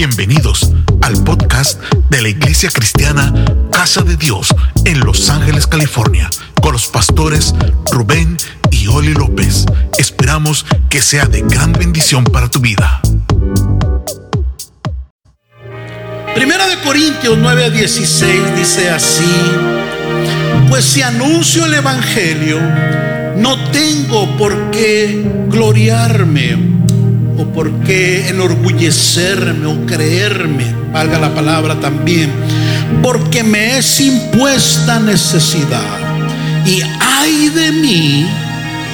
Bienvenidos al podcast de la Iglesia Cristiana Casa de Dios en Los Ángeles, California, con los pastores Rubén y Oli López. Esperamos que sea de gran bendición para tu vida. Primera de Corintios 9 a 16 dice así, pues si anuncio el Evangelio, no tengo por qué gloriarme o por qué enorgullecerme o creerme, valga la palabra también, porque me es impuesta necesidad. Y hay de mí,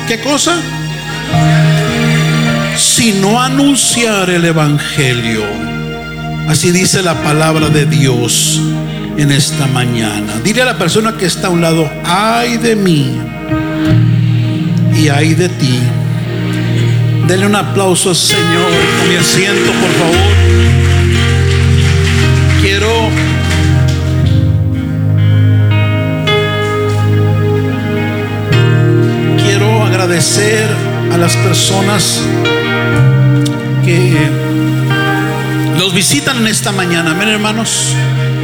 ¿qué cosa? Si no anunciar el Evangelio. Así dice la palabra de Dios en esta mañana. Dile a la persona que está a un lado, ay de mí y ay de ti. Denle un aplauso al Señor. Con mi asiento, por favor. Quiero quiero agradecer a las personas que los visitan en esta mañana. Amén, hermanos.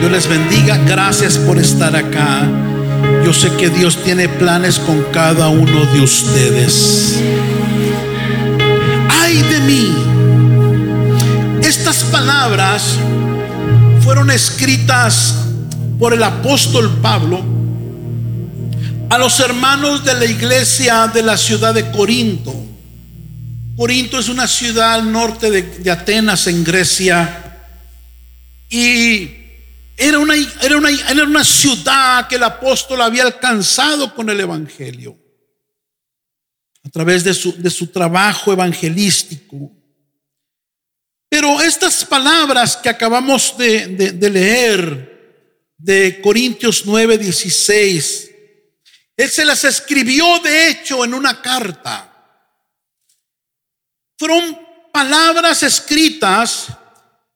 Dios les bendiga. Gracias por estar acá. Yo sé que Dios tiene planes con cada uno de ustedes de mí. Estas palabras fueron escritas por el apóstol Pablo a los hermanos de la iglesia de la ciudad de Corinto. Corinto es una ciudad al norte de, Atenas, en Grecia, y era una, era, una, era una ciudad que el apóstol había alcanzado con el Evangelio través de su, de su trabajo evangelístico. Pero estas palabras que acabamos de, de, leer de Corintios 9, 16, él se las escribió de hecho en una carta. Fueron palabras escritas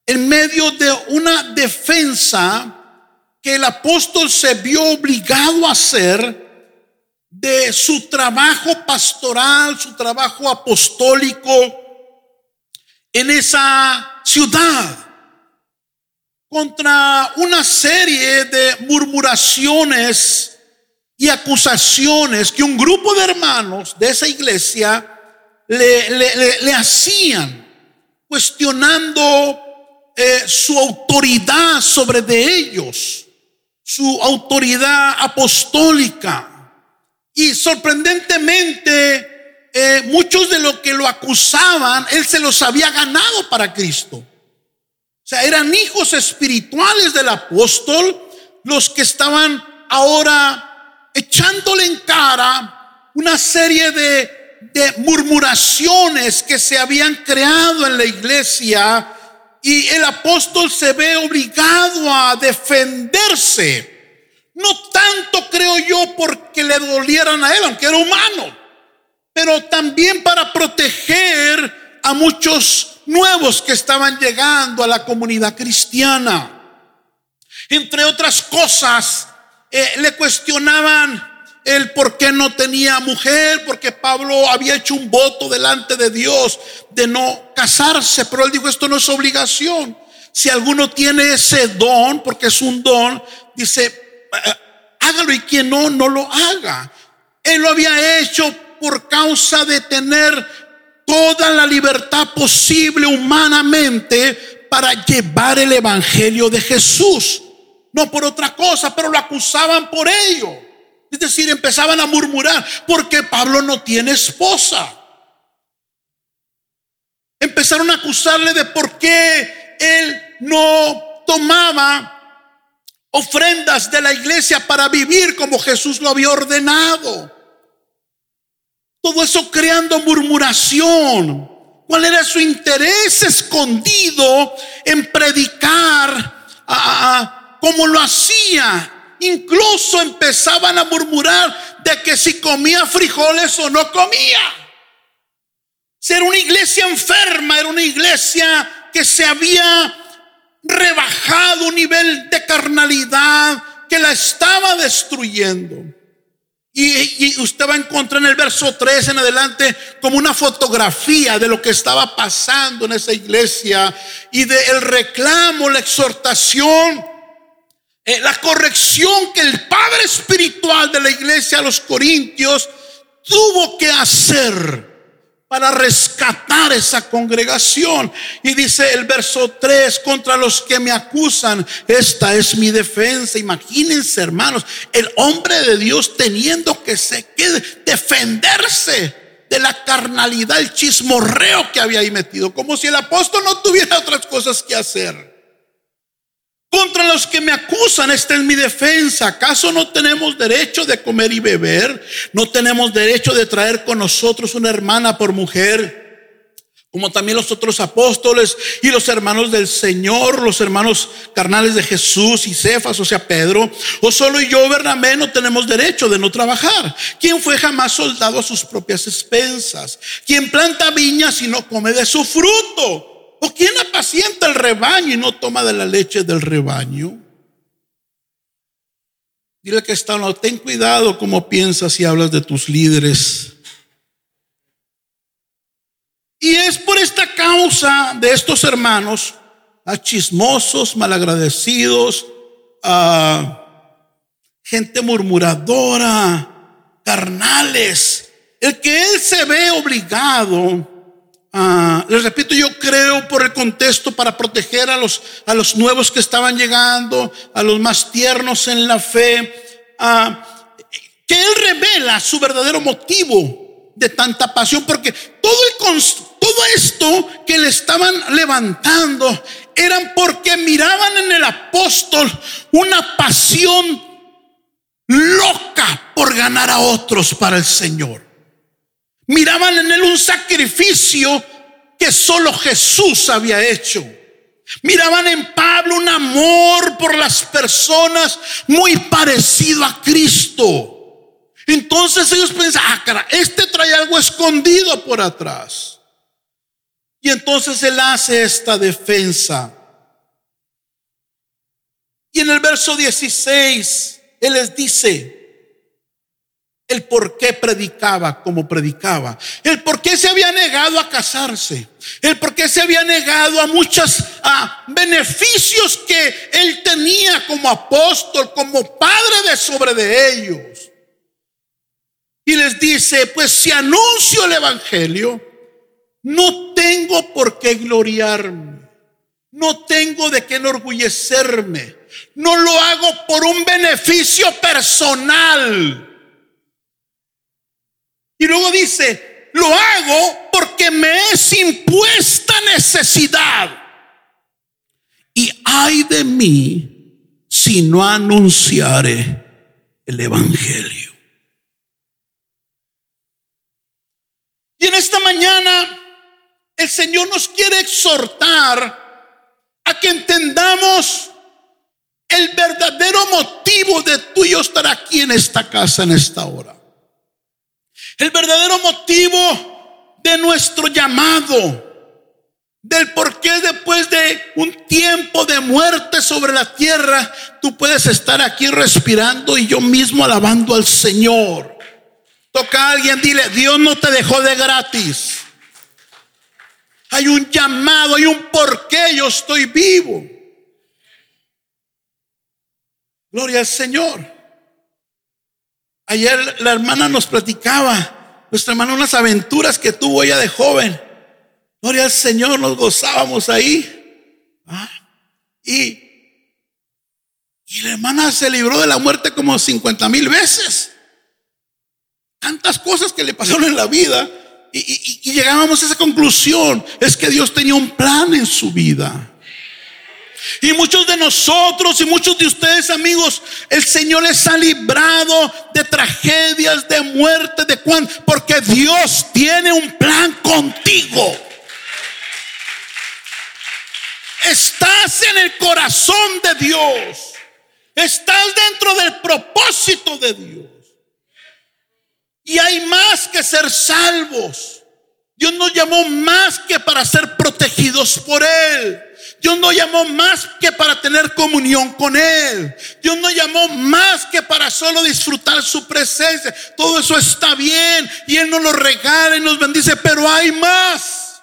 en medio de una defensa que el apóstol se vio obligado a hacer de su trabajo pastoral, su trabajo apostólico en esa ciudad contra una serie de murmuraciones y acusaciones que un grupo de hermanos de esa iglesia le, hacían, cuestionando eh, su autoridad sobre de ellos, su autoridad apostólica. Y sorprendentemente, eh, muchos de los que lo acusaban, él se los había ganado para Cristo. O sea, eran hijos espirituales del apóstol los que estaban ahora echándole en cara una serie de, de murmuraciones que se habían creado en la iglesia y el apóstol se ve obligado a defenderse no tanto creo yo porque le dolieran a él, aunque era humano, pero también para proteger a muchos nuevos que estaban llegando a la comunidad cristiana. Entre otras cosas, eh, le cuestionaban el por qué no tenía mujer, porque Pablo había hecho un voto delante de Dios de no casarse, pero él dijo, esto no es obligación. Si alguno tiene ese don, porque es un don, dice, hágalo y quien no, no lo haga. Él lo había hecho por causa de tener toda la libertad posible humanamente para llevar el Evangelio de Jesús. No por otra cosa, pero lo acusaban por ello. Es decir, empezaban a murmurar porque Pablo no tiene esposa. Empezaron a acusarle de por qué él no tomaba ofrendas de la iglesia para vivir como Jesús lo había ordenado. Todo eso creando murmuración. ¿Cuál era su interés escondido en predicar como lo hacía? Incluso empezaban a murmurar de que si comía frijoles o no comía. Era una iglesia enferma, era una iglesia que se había rebajado un nivel de carnalidad que la estaba destruyendo. Y, usted va a encontrar en el verso 3 en adelante como una fotografía de lo que estaba pasando en esa iglesia y del reclamo, la exhortación, eh, la corrección que el padre espiritual de la iglesia a los corintios tuvo que hacer para rescatar esa congregación. Y dice el verso 3, contra los que me acusan, esta es mi defensa. Imagínense, hermanos, el hombre de Dios teniendo que, se, que defenderse de la carnalidad, el chismorreo que había ahí metido, como si el apóstol no tuviera otras cosas que hacer. Contra los que me acusan, esta es mi defensa. ¿Acaso no tenemos derecho de comer y beber? ¿No tenemos derecho de traer con nosotros una hermana por mujer? Como también los otros apóstoles y los hermanos del Señor, los hermanos carnales de Jesús y Cefas, o sea, Pedro. O solo yo, Bernabé, no tenemos derecho de no trabajar. ¿Quién fue jamás soldado a sus propias expensas? ¿Quién planta viñas y no come de su fruto? ¿O quién apacienta el rebaño y no toma de la leche del rebaño? Dile que está, no, ten cuidado como piensas y hablas de tus líderes. Y es por esta causa de estos hermanos, a chismosos, malagradecidos, a gente murmuradora, carnales, el que él se ve obligado Ah, les repito, yo creo por el contexto para proteger a los, a los nuevos que estaban llegando, a los más tiernos en la fe, ah, que Él revela su verdadero motivo de tanta pasión, porque todo, el, todo esto que le estaban levantando eran porque miraban en el apóstol una pasión loca por ganar a otros para el Señor. Miraban en él un sacrificio que solo Jesús había hecho. Miraban en Pablo un amor por las personas muy parecido a Cristo. Entonces ellos pensaban, ah, cara, este trae algo escondido por atrás. Y entonces él hace esta defensa. Y en el verso 16, él les dice, el por qué predicaba como predicaba, el por qué se había negado a casarse, el por qué se había negado a muchos beneficios que él tenía como apóstol, como padre de sobre de ellos. Y les dice, pues si anuncio el Evangelio, no tengo por qué gloriarme, no tengo de qué enorgullecerme, no lo hago por un beneficio personal y luego dice, lo hago porque me es impuesta necesidad. Y ay de mí si no anunciare el Evangelio. Y en esta mañana el Señor nos quiere exhortar a que entendamos el verdadero motivo de tú y yo estar aquí en esta casa en esta hora. El verdadero motivo de nuestro llamado, del por qué después de un tiempo de muerte sobre la tierra, tú puedes estar aquí respirando y yo mismo alabando al Señor. Toca a alguien, dile, Dios no te dejó de gratis. Hay un llamado, hay un por qué yo estoy vivo. Gloria al Señor. Ayer la hermana nos platicaba, nuestra hermana, unas aventuras que tuvo ella de joven. Gloria al Señor, nos gozábamos ahí. Ah, y, y la hermana se libró de la muerte como 50 mil veces. Tantas cosas que le pasaron en la vida. y llegábamos a esa conclusión. Es que Dios tenía un plan en su vida. Y muchos de nosotros y muchos de ustedes, amigos, el Señor les ha librado de tragedias, de muerte, de cuán, porque Dios tiene un plan contigo. Estás en el corazón de Dios. Estás dentro del propósito de Dios. Y hay más que ser salvos. Dios nos llamó más que para ser protegidos por Él. Dios no llamó más que para tener comunión con Él. Dios no llamó más que para solo disfrutar su presencia. Todo eso está bien y Él nos lo regala y nos bendice, pero hay más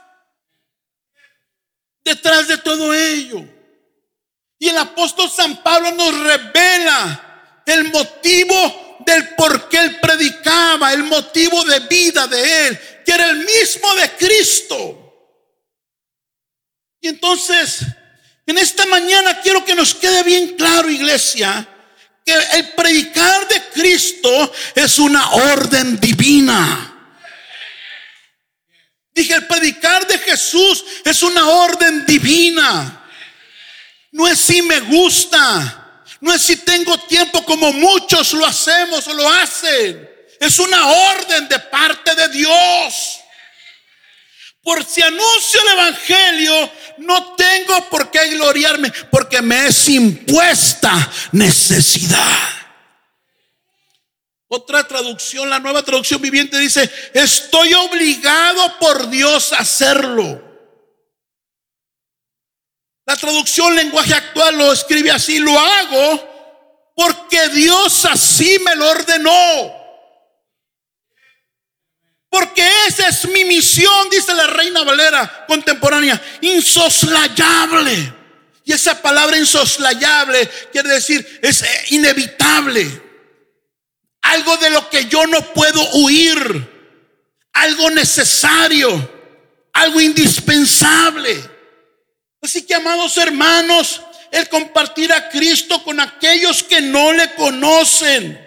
detrás de todo ello. Y el apóstol San Pablo nos revela el motivo del por qué él predicaba, el motivo de vida de él, que era el mismo de Cristo. Y entonces, en esta mañana quiero que nos quede bien claro, iglesia, que el predicar de Cristo es una orden divina. Dije, el predicar de Jesús es una orden divina. No es si me gusta, no es si tengo tiempo como muchos lo hacemos o lo hacen. Es una orden de parte de Dios. Por si anuncio el Evangelio, no tengo por qué gloriarme, porque me es impuesta necesidad. Otra traducción, la nueva traducción viviente dice, estoy obligado por Dios a hacerlo. La traducción lenguaje actual lo escribe así, lo hago porque Dios así me lo ordenó. Porque esa es mi misión, dice la reina Valera contemporánea, insoslayable. Y esa palabra insoslayable quiere decir es eh, inevitable. Algo de lo que yo no puedo huir. Algo necesario. Algo indispensable. Así que, amados hermanos, el compartir a Cristo con aquellos que no le conocen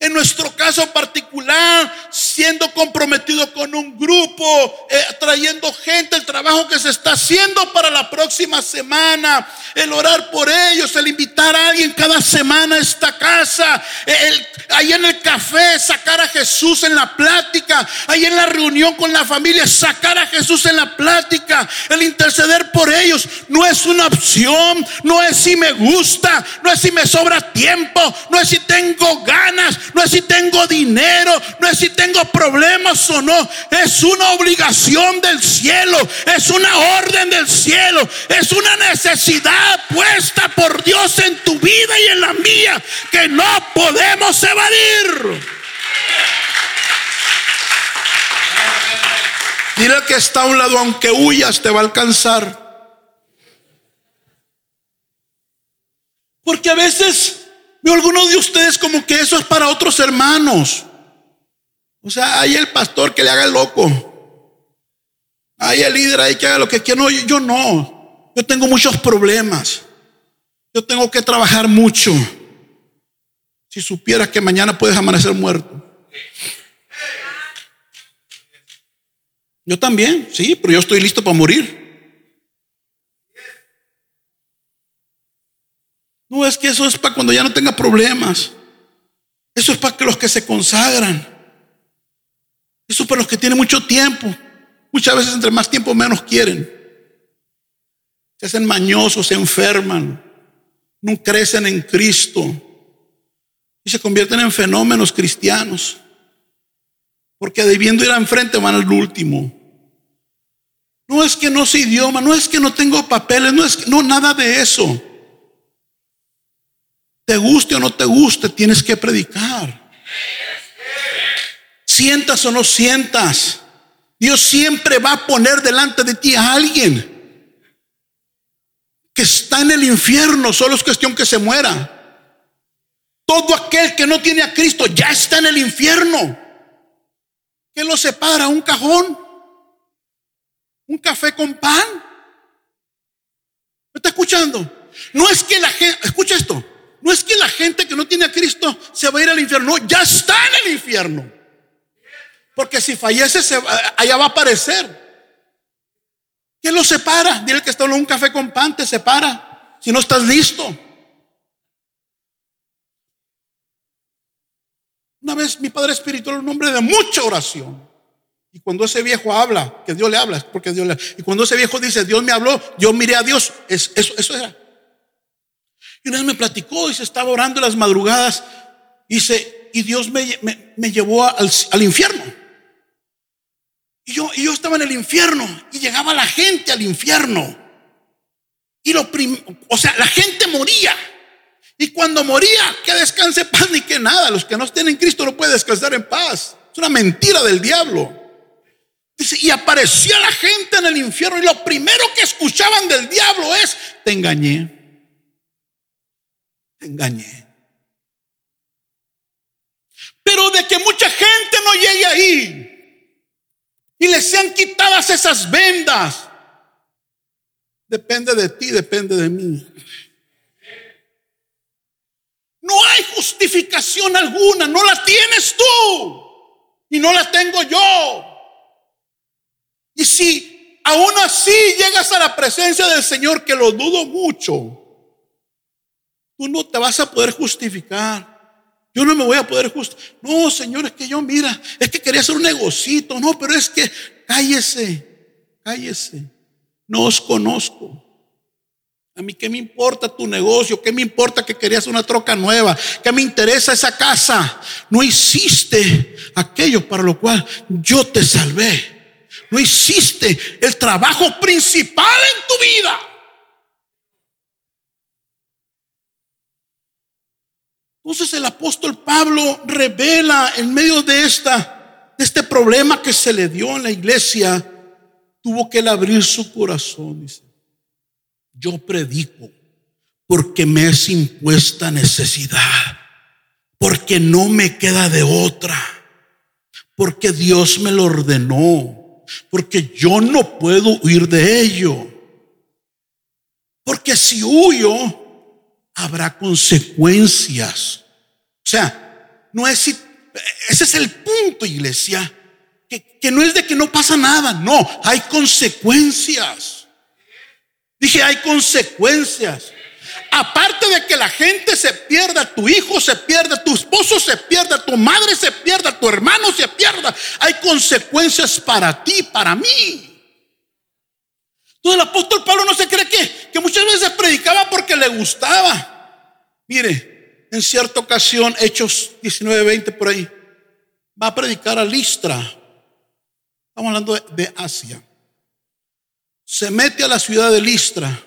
en nuestro caso particular, siendo comprometido con un grupo, eh, trayendo gente, el trabajo que se está haciendo para la próxima semana, el orar por ellos, el invitar a alguien cada semana a esta casa, el, ahí en el café sacar a Jesús en la plática, ahí en la reunión con la familia, sacar a Jesús en la plática, el interceder por ellos, no es una opción, no es si me gusta, no es si me sobra tiempo, no es si tengo ganas, no es si tengo dinero, no es si tengo problemas o no, es una obligación del cielo, es una orden del cielo, es una necesidad puesta por Dios en tu vida y en la mía que no podemos evadir. Mira que está a un lado, aunque huyas, te va a alcanzar. Porque a veces Veo algunos de ustedes como que eso es para otros hermanos. O sea, hay el pastor que le haga el loco. Hay el líder ahí que haga lo que quiera. No, yo no. Yo tengo muchos problemas. Yo tengo que trabajar mucho. Si supieras que mañana puedes amanecer muerto. Yo también, sí, pero yo estoy listo para morir. No es que eso es para cuando ya no tenga problemas. Eso es para que los que se consagran. Eso es para los que tienen mucho tiempo. Muchas veces entre más tiempo menos quieren. Se hacen mañosos, se enferman, no crecen en Cristo y se convierten en fenómenos cristianos. Porque debiendo ir enfrente van al último. No es que no sé idioma, no es que no tengo papeles, no es que, no nada de eso. Te guste o no te guste, tienes que predicar. Sientas o no sientas. Dios siempre va a poner delante de ti a alguien que está en el infierno, solo es cuestión que se muera. Todo aquel que no tiene a Cristo ya está en el infierno. ¿Qué lo separa? ¿Un cajón? ¿Un café con pan? ¿Me está escuchando? No es que la gente, escucha esto, no es que la gente que no tiene a Cristo se va a ir al infierno, no, ya está en el infierno. Porque si fallece, allá va a aparecer. ¿Qué lo separa? Dile que está en un café con pan, te separa. Si no estás listo. Una vez mi padre espiritual, un hombre de mucha oración. Y cuando ese viejo habla, que Dios le habla, es porque Dios le habla. Y cuando ese viejo dice, Dios me habló, yo miré a Dios, es, eso, eso era. Y una me platicó y se estaba orando en las madrugadas. Y, y Dios me, me, llevó al, al, infierno. Y yo, y yo estaba en el infierno y llegaba la gente al infierno. Y lo o sea, la gente moría. Y cuando moría, que descanse paz ni que nada. Los que no estén en Cristo no pueden descansar en paz. Es una mentira del diablo. Dice, y aparecía la gente en el infierno y lo primero que escuchaban del diablo es, te engañé. Te engañé. Pero de que mucha gente no llegue ahí y les sean quitadas esas vendas, depende de ti, depende de mí. No hay justificación alguna, no la tienes tú y no la tengo yo. Y si aún así llegas a la presencia del Señor, que lo dudo mucho, tú no te vas a poder justificar. Yo no me voy a poder justificar. No, Señor, es que yo, mira, es que quería hacer un negocito. No, pero es que cállese, cállese. No os conozco. A mí qué me importa tu negocio, qué me importa que querías una troca nueva, qué me interesa esa casa. No hiciste aquello para lo cual yo te salvé. No hiciste el trabajo principal en tu vida. Entonces el apóstol Pablo revela en medio de esta de este problema que se le dio en la iglesia, tuvo que abrir su corazón, dice. Yo predico porque me es impuesta necesidad, porque no me queda de otra, porque Dios me lo ordenó, porque yo no puedo huir de ello. Porque si huyo, habrá consecuencias. O sea, no es, ese es el punto, iglesia, que, que no es de que no pasa nada, no, hay consecuencias. Dije, hay consecuencias. Aparte de que la gente se pierda, tu hijo se pierda, tu esposo se pierda, tu madre se pierda, tu hermano se pierda, hay consecuencias para ti, para mí. Entonces el apóstol Pablo no se cree que, que muchas veces predicaba porque le gustaba. Mire, en cierta ocasión, Hechos 19, 20 por ahí, va a predicar a Listra. Estamos hablando de, de Asia. Se mete a la ciudad de Listra.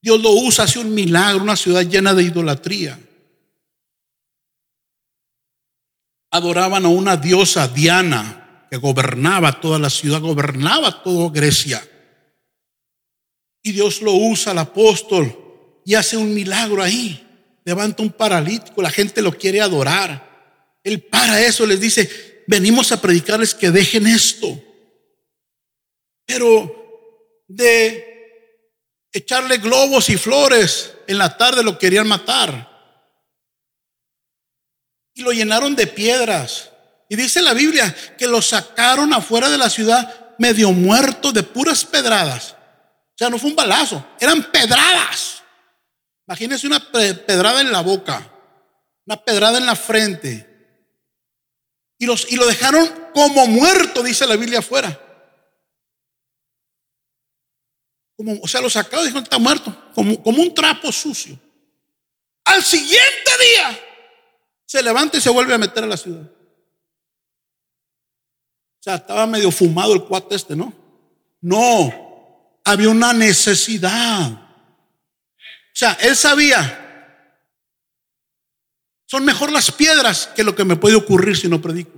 Dios lo usa, hace un milagro, una ciudad llena de idolatría. Adoraban a una diosa Diana, que gobernaba toda la ciudad, gobernaba toda Grecia. Y Dios lo usa al apóstol y hace un milagro ahí. Levanta un paralítico, la gente lo quiere adorar. Él para eso les dice, venimos a predicarles que dejen esto. Pero de echarle globos y flores en la tarde lo querían matar. Y lo llenaron de piedras. Y dice la Biblia que lo sacaron afuera de la ciudad medio muerto de puras pedradas. O sea, no fue un balazo, eran pedradas. Imagínense una pedrada en la boca, una pedrada en la frente. Y, los, y lo dejaron como muerto, dice la Biblia afuera. Como, o sea, lo sacaron y dijeron, está muerto, como, como un trapo sucio. Al siguiente día se levanta y se vuelve a meter a la ciudad. O sea, estaba medio fumado el cuate este, ¿no? No, había una necesidad. O sea, él sabía, son mejor las piedras que lo que me puede ocurrir si no predico.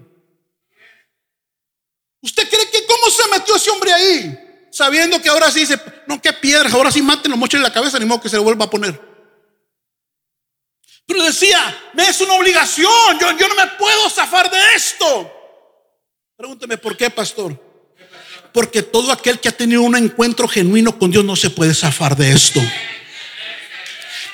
¿Usted cree que cómo se metió ese hombre ahí? Sabiendo que ahora sí dice, no, qué piedras, ahora sí mátenlo, en la cabeza, ni modo que se lo vuelva a poner. Pero decía, me es una obligación, yo, yo no me puedo zafar de esto. Pregúnteme, ¿por qué, pastor? Porque todo aquel que ha tenido un encuentro genuino con Dios no se puede zafar de esto.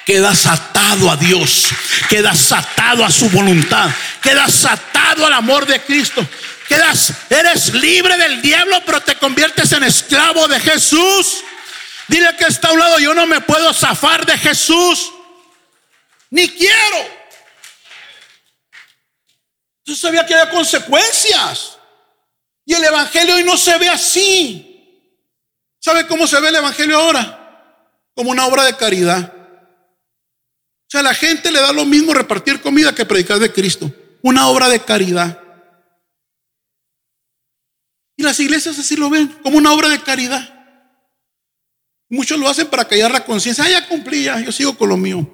Quedas atado a Dios, quedas atado a su voluntad, quedas atado al amor de Cristo. Quedas, eres libre del diablo, pero te conviertes en esclavo de Jesús. Dile que está a un lado, yo no me puedo zafar de Jesús, ni quiero. Yo sabía que había consecuencias. Y el Evangelio hoy no se ve así. ¿Sabe cómo se ve el Evangelio ahora? Como una obra de caridad. O sea, a la gente le da lo mismo repartir comida que predicar de Cristo. Una obra de caridad. Y las iglesias así lo ven, como una obra de caridad. Muchos lo hacen para callar la conciencia. Ah, ya cumplí, ya, yo sigo con lo mío.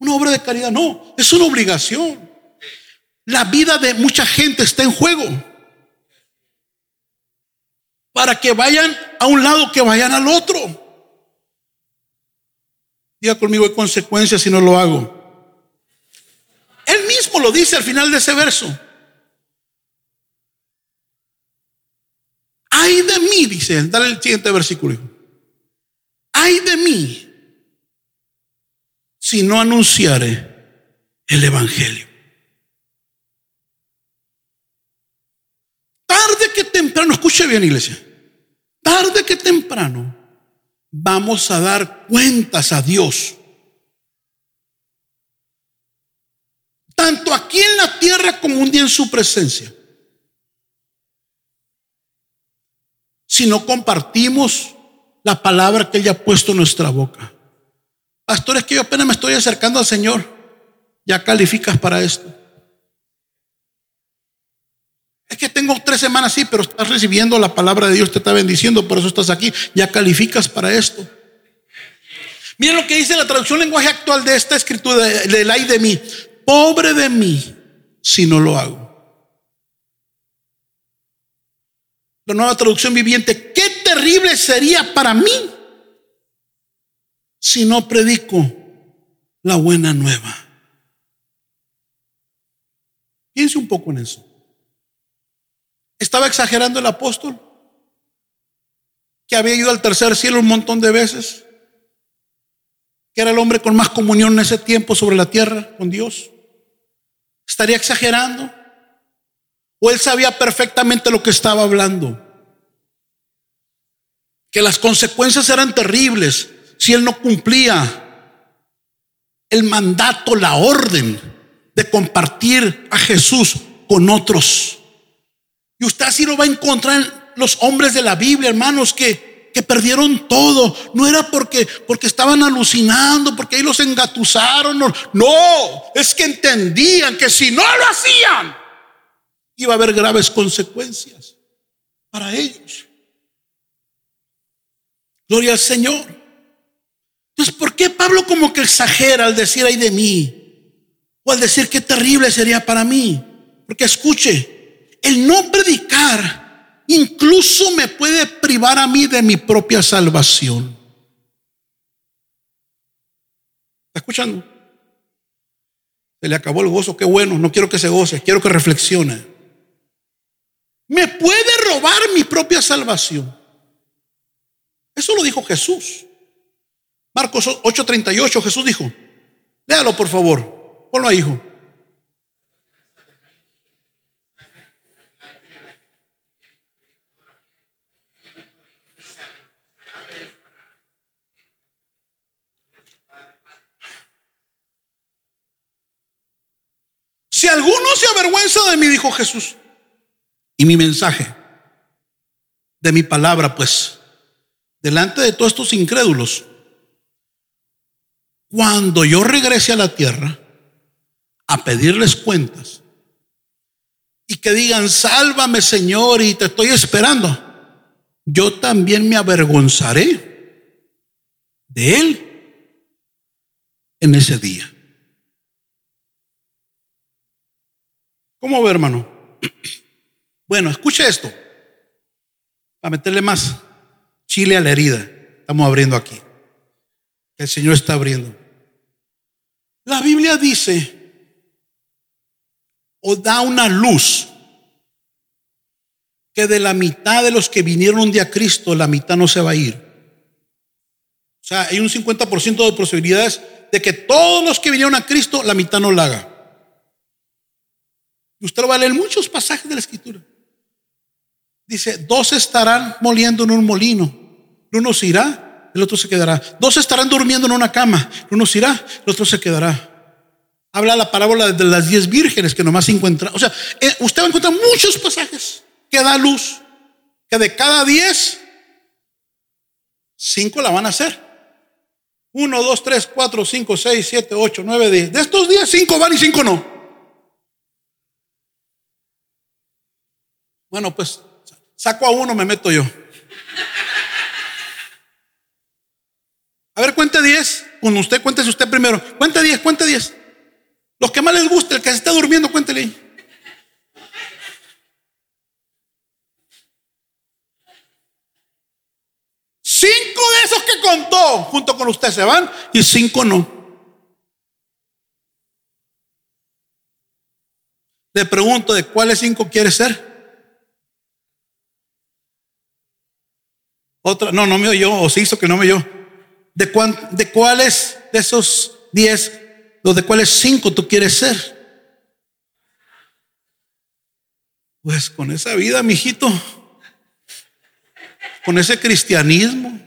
Una obra de caridad, no, es una obligación. La vida de mucha gente está en juego. Para que vayan a un lado, que vayan al otro. Diga conmigo, hay consecuencias si no lo hago. Él mismo lo dice al final de ese verso. Ay de mí, dice, dale el siguiente versículo. Ay de mí si no anunciare el Evangelio. Tarde que temprano, escuche bien iglesia, tarde que temprano vamos a dar cuentas a Dios. Tanto aquí en la tierra como un día en su presencia. Si no compartimos la palabra que Él ha puesto en nuestra boca. Pastor, es que yo apenas me estoy acercando al Señor. Ya calificas para esto. Es que tengo tres semanas, sí, pero estás recibiendo la palabra de Dios, te está bendiciendo, por eso estás aquí. Ya calificas para esto. Miren lo que dice la traducción lenguaje actual de esta escritura, del ay de mí. Pobre de mí si no lo hago. La nueva traducción viviente, qué terrible sería para mí si no predico la buena nueva. Piense un poco en eso. ¿Estaba exagerando el apóstol? Que había ido al tercer cielo un montón de veces. Que era el hombre con más comunión en ese tiempo sobre la tierra con Dios. ¿Estaría exagerando? ¿O él sabía perfectamente lo que estaba hablando? Que las consecuencias eran terribles si él no cumplía el mandato, la orden de compartir a Jesús con otros. Y usted así lo va a encontrar en los hombres de la Biblia, hermanos, que, que perdieron todo. No era porque, porque estaban alucinando, porque ahí los engatusaron. No, no, es que entendían que si no lo hacían, iba a haber graves consecuencias para ellos. Gloria al Señor. Entonces, ¿por qué Pablo como que exagera al decir ay de mí? O al decir qué terrible sería para mí. Porque escuche, el no predicar incluso me puede privar a mí de mi propia salvación. ¿Está escuchando? Se le acabó el gozo, qué bueno, no quiero que se goce, quiero que reflexione. Me puede robar mi propia salvación. Eso lo dijo Jesús. Marcos 8:38, Jesús dijo, léalo por favor, ponlo ahí, hijo. Si alguno se avergüenza de mí, dijo Jesús, y mi mensaje, de mi palabra, pues, delante de todos estos incrédulos, cuando yo regrese a la tierra a pedirles cuentas y que digan, sálvame Señor y te estoy esperando, yo también me avergonzaré de Él en ese día. ¿Cómo ve, hermano? Bueno, escuche esto. Para meterle más chile a la herida. Estamos abriendo aquí. El Señor está abriendo. La Biblia dice, o da una luz, que de la mitad de los que vinieron un día a Cristo, la mitad no se va a ir. O sea, hay un 50% de posibilidades de que todos los que vinieron a Cristo, la mitad no la haga. Usted lo va a leer muchos pasajes de la escritura. Dice, dos estarán moliendo en un molino. Uno se irá, el otro se quedará. Dos estarán durmiendo en una cama. Uno se irá, el otro se quedará. Habla la parábola de las diez vírgenes que nomás se encuentra. O sea, eh, usted va a encontrar muchos pasajes que da luz. Que de cada diez, cinco la van a hacer. Uno, dos, tres, cuatro, cinco, seis, siete, ocho, nueve, diez. De estos diez, cinco van y cinco no. Bueno, pues saco a uno, me meto yo. A ver, cuente 10. Con usted, cuéntese usted primero. Cuente 10, cuente 10. Los que más les guste, el que se está durmiendo, cuéntele. Cinco de esos que contó junto con usted se van y cinco no. Le pregunto de cuáles cinco quiere ser. Otra, no, no me oyó, o se hizo que no me oyó. ¿De, de cuáles de esos diez, los de cuáles cinco tú quieres ser? Pues con esa vida, mijito, con ese cristianismo,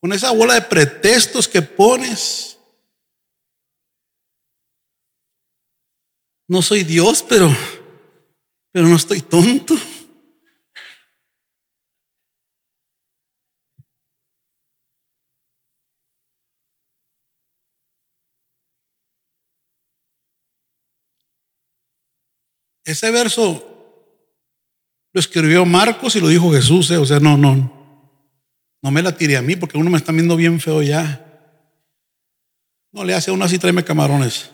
con esa bola de pretextos que pones. No soy Dios, pero, pero no estoy tonto. Ese verso lo escribió Marcos y lo dijo Jesús, eh, o sea, no, no, no me la tire a mí porque uno me está viendo bien feo ya. No le hace a uno así, tráeme camarones.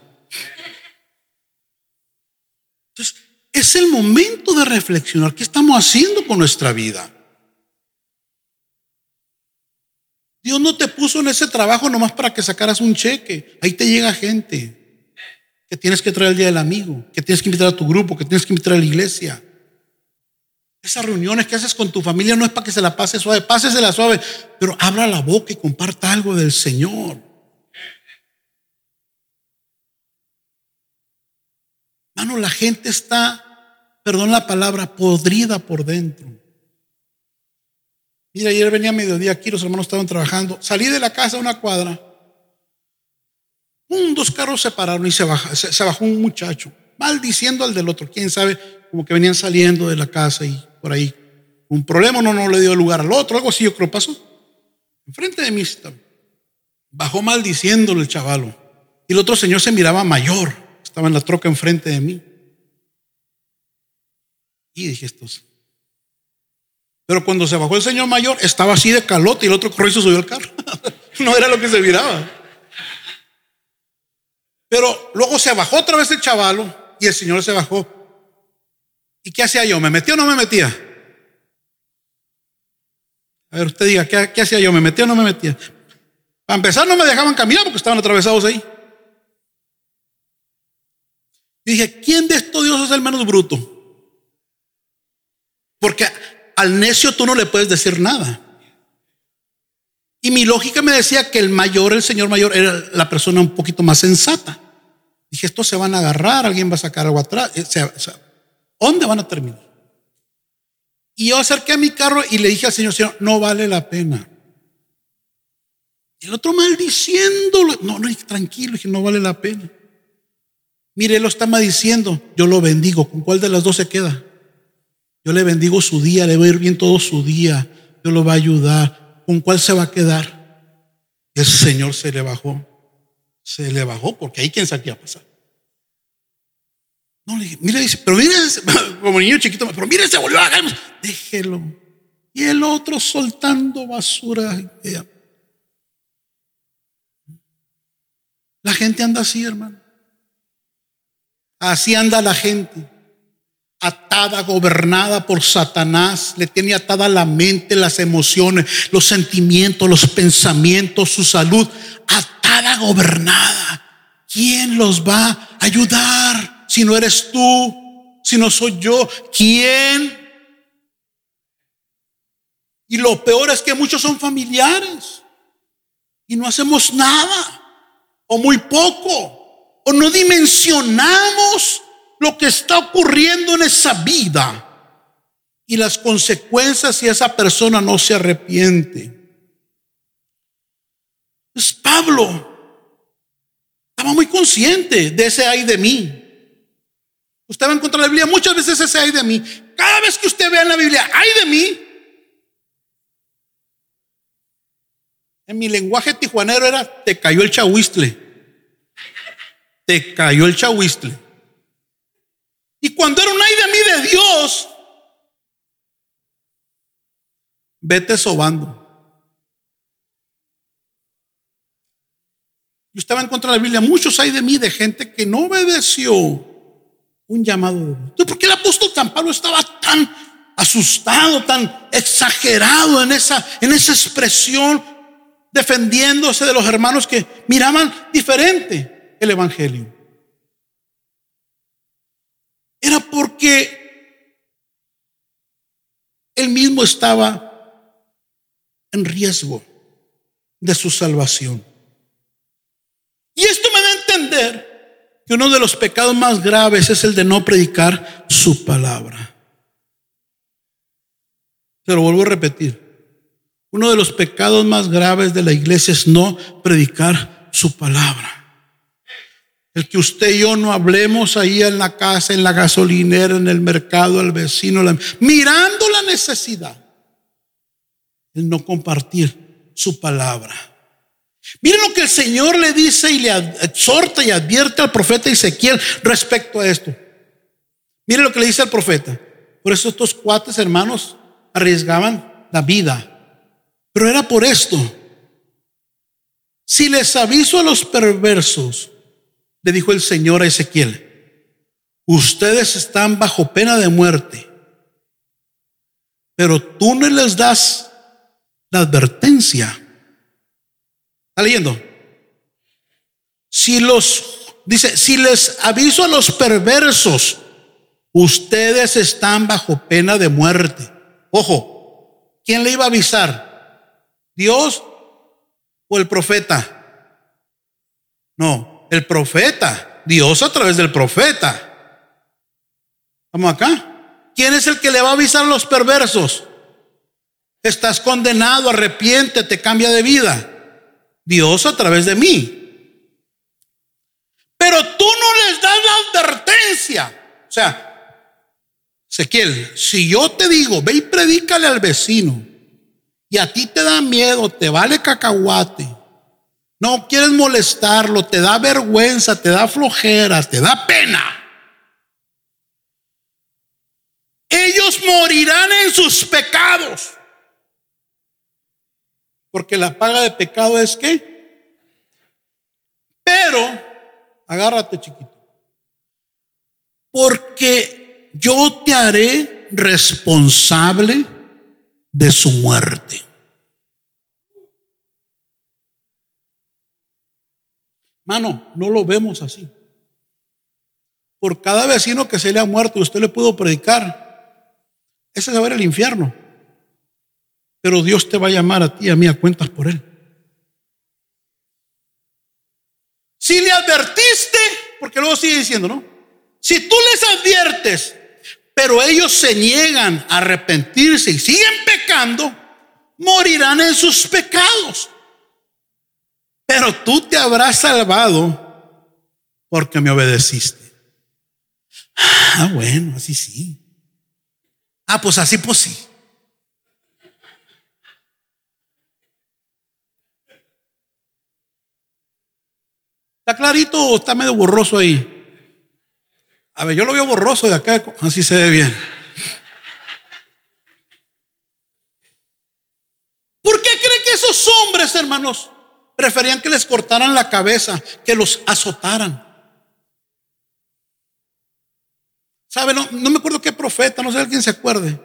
Entonces, es el momento de reflexionar qué estamos haciendo con nuestra vida. Dios no te puso en ese trabajo nomás para que sacaras un cheque. Ahí te llega gente que tienes que traer el día del amigo, que tienes que invitar a tu grupo, que tienes que invitar a la iglesia. Esas reuniones que haces con tu familia no es para que se la pase suave, pásesela suave, pero abra la boca y comparta algo del Señor. Mano, la gente está, perdón la palabra, podrida por dentro. Mira, ayer venía a mediodía aquí, los hermanos estaban trabajando. Salí de la casa a una cuadra dos carros se pararon y se, bajó un muchacho, maldiciendo al del otro. Quién sabe, como que venían saliendo de la casa y por ahí. Un problema no, no le dio lugar al otro, algo así yo creo pasó. Enfrente de mí. Bajó maldiciéndole el chavalo. Y el otro señor se miraba mayor. Estaba en la troca enfrente de mí. Y dije estos. Pero cuando se bajó el señor mayor, estaba así de calote y el otro corrió y se subió al carro. no era lo que se miraba. Pero luego se bajó otra vez el chavalo y el Señor se bajó. ¿Y qué hacía yo? ¿Me metía o no me metía? A ver, usted diga, ¿qué, hacía yo? ¿Me metía o no me metía? Para empezar, no me dejaban caminar porque estaban atravesados ahí. Y dije, ¿quién de estos dioses es el menos bruto? Porque al necio tú no le puedes decir nada. Y mi lógica me decía que el mayor, el señor mayor, era la persona un poquito más sensata. Dije, estos se van a agarrar, alguien va a sacar algo atrás. Eh, ¿Dónde van a terminar? Y yo acerqué a mi carro y le dije al Señor, Señor, no vale la pena. Y el otro maldiciéndolo. No, no, tranquilo, dije, no vale la pena. Mire, él lo está maldiciendo. Yo lo bendigo. ¿Con cuál de las dos se queda? Yo le bendigo su día, le voy a ir bien todo su día. Yo lo va a ayudar. ¿Con cuál se va a quedar? El Señor se le bajó se le bajó porque ahí quién sabe qué a pasar. No le dije, mira, dice, pero mire, como niño chiquito, pero mire, se volvió a bajar. Déjelo. Y el otro soltando basura. La gente anda así, hermano. Así anda la gente. Atada, gobernada por Satanás. Le tiene atada la mente, las emociones, los sentimientos, los pensamientos, su salud gobernada. ¿Quién los va a ayudar si no eres tú? Si no soy yo, ¿quién? Y lo peor es que muchos son familiares y no hacemos nada o muy poco o no dimensionamos lo que está ocurriendo en esa vida y las consecuencias si esa persona no se arrepiente. Es Pablo estaba muy consciente de ese ay de mí. Usted va a encontrar la Biblia muchas veces ese ay de mí. Cada vez que usted vea en la Biblia ay de mí, en mi lenguaje tijuanero era te cayó el chahuistle. Te cayó el chahuistle. Y cuando era un ay de mí de Dios, vete sobando. Yo estaba en contra de la Biblia. Muchos hay de mí, de gente que no obedeció un llamado de Dios. ¿por qué el apóstol San Pablo estaba tan asustado, tan exagerado en esa, en esa expresión, defendiéndose de los hermanos que miraban diferente el Evangelio? Era porque él mismo estaba en riesgo de su salvación. Y esto me da a entender que uno de los pecados más graves es el de no predicar su palabra. Se lo vuelvo a repetir. Uno de los pecados más graves de la iglesia es no predicar su palabra. El que usted y yo no hablemos ahí en la casa, en la gasolinera, en el mercado, al vecino, mirando la necesidad. El no compartir su palabra. Miren lo que el Señor le dice y le exhorta y advierte al profeta Ezequiel respecto a esto. Miren lo que le dice al profeta. Por eso estos cuates hermanos arriesgaban la vida. Pero era por esto. Si les aviso a los perversos, le dijo el Señor a Ezequiel, ustedes están bajo pena de muerte, pero tú no les das la advertencia ¿Está leyendo? Si los, dice, si les aviso a los perversos, ustedes están bajo pena de muerte. Ojo, ¿quién le iba a avisar? ¿Dios o el profeta? No, el profeta. Dios a través del profeta. ¿Estamos acá? ¿Quién es el que le va a avisar a los perversos? Estás condenado, arrepiéntete, cambia de vida. Dios a través de mí. Pero tú no les das la advertencia. O sea, Ezequiel, si yo te digo, ve y predícale al vecino, y a ti te da miedo, te vale cacahuate, no quieres molestarlo, te da vergüenza, te da flojera, te da pena. Ellos morirán en sus pecados. Porque la paga de pecado es qué? Pero, agárrate chiquito. Porque yo te haré responsable de su muerte. Mano, no lo vemos así. Por cada vecino que se le ha muerto, usted le pudo predicar. Ese es a ver el infierno. Pero Dios te va a llamar a ti y a mí a cuentas por él. Si le advertiste, porque luego sigue diciendo, ¿no? Si tú les adviertes, pero ellos se niegan a arrepentirse y siguen pecando, morirán en sus pecados. Pero tú te habrás salvado porque me obedeciste. Ah, bueno, así sí. Ah, pues así, pues sí. ¿Está clarito o está medio borroso ahí? A ver, yo lo veo borroso de acá, así se ve bien. ¿Por qué cree que esos hombres, hermanos, preferían que les cortaran la cabeza, que los azotaran? ¿Sabe? No, me acuerdo qué profeta, no sé si alguien se acuerde.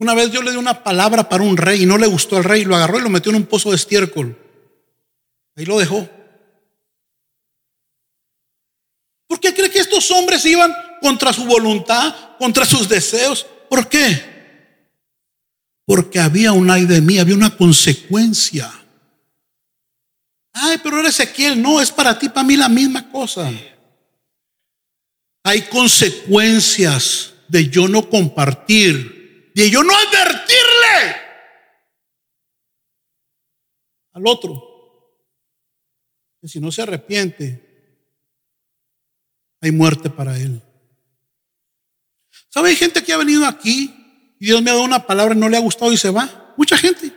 Una vez yo le di una palabra para un rey y no le gustó al rey, lo agarró y lo metió en un pozo de estiércol. Ahí lo dejó. ¿Por qué cree que estos hombres iban contra su voluntad, contra sus deseos? ¿Por qué? Porque había un ay de mí, había una consecuencia. Ay, pero eres Ezequiel, no, es para ti, para mí la misma cosa. Hay consecuencias de yo no compartir, de yo no advertirle al otro. Que si no se arrepiente, hay muerte para él. ¿Sabe? Hay gente que ha venido aquí y Dios me ha dado una palabra y no le ha gustado y se va. Mucha gente.